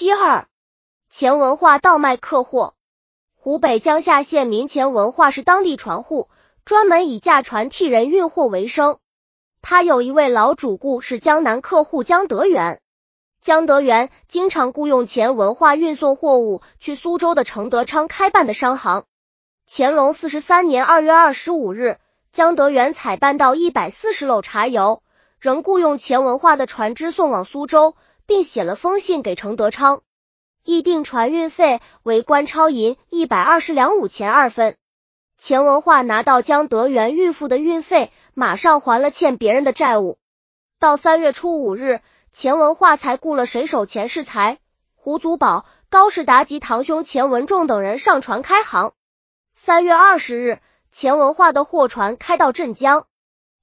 七二，钱文化倒卖客货。湖北江夏县民钱文化是当地船户，专门以驾船替人运货为生。他有一位老主顾是江南客户江德元，江德元经常雇佣钱文化运送货物去苏州的程德昌开办的商行。乾隆四十三年二月二十五日，江德元采办到一百四十篓茶油，仍雇佣钱文化的船只送往苏州，并写了封信给程德昌。议定船运费为官超银一百二十两五钱二分。钱文化拿到江德元预付的运费，马上还了欠别人的债务。到三月初五日，钱文化才雇了水手钱世才、胡祖宝、高士达及堂兄钱文仲等人上船开航。三月二十日，钱文化的货船开到镇江。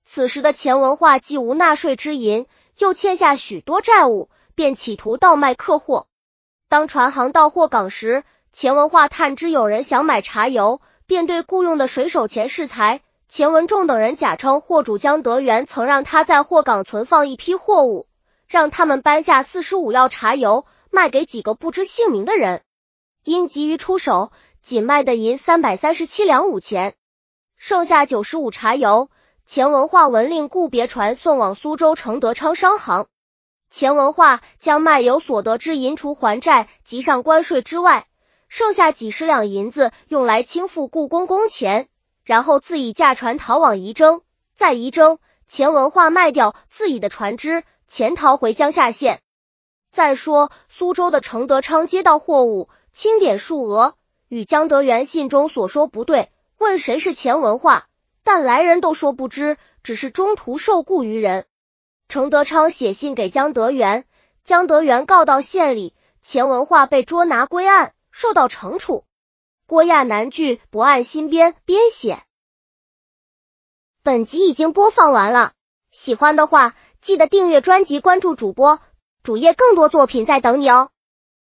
此时的钱文化既无纳税之银，又欠下许多债务，便企图倒卖客货。当船行到货港时，钱文化探知有人想买茶油，便对雇佣的水手钱世才、钱文仲等人假称货主江德元曾让他在货港存放一批货物，让他们搬下四十五药茶油卖给几个不知姓名的人。因急于出手，仅卖的银三百三十七两五钱，剩下九十五茶油，钱文化文令雇别船送往苏州承德昌商行。钱文化将卖油所得之银除还债及上关税之外，剩下几十两银子用来清付故宫工钱，然后自己驾船逃往仪征。在仪征，钱文化卖掉自己的船只，潜逃回江夏县。再说苏州的程德昌接到货物，清点数额与江德元信中所说不对，问谁是钱文化，但来人都说不知，只是中途受雇于人。程德昌写信给江德元，江德元告到县里，钱文化被捉拿归案，受到惩处。郭亚南剧不按新编编写。本集已经播放完了，喜欢的话记得订阅专辑，关注主播主页，更多作品在等你哦。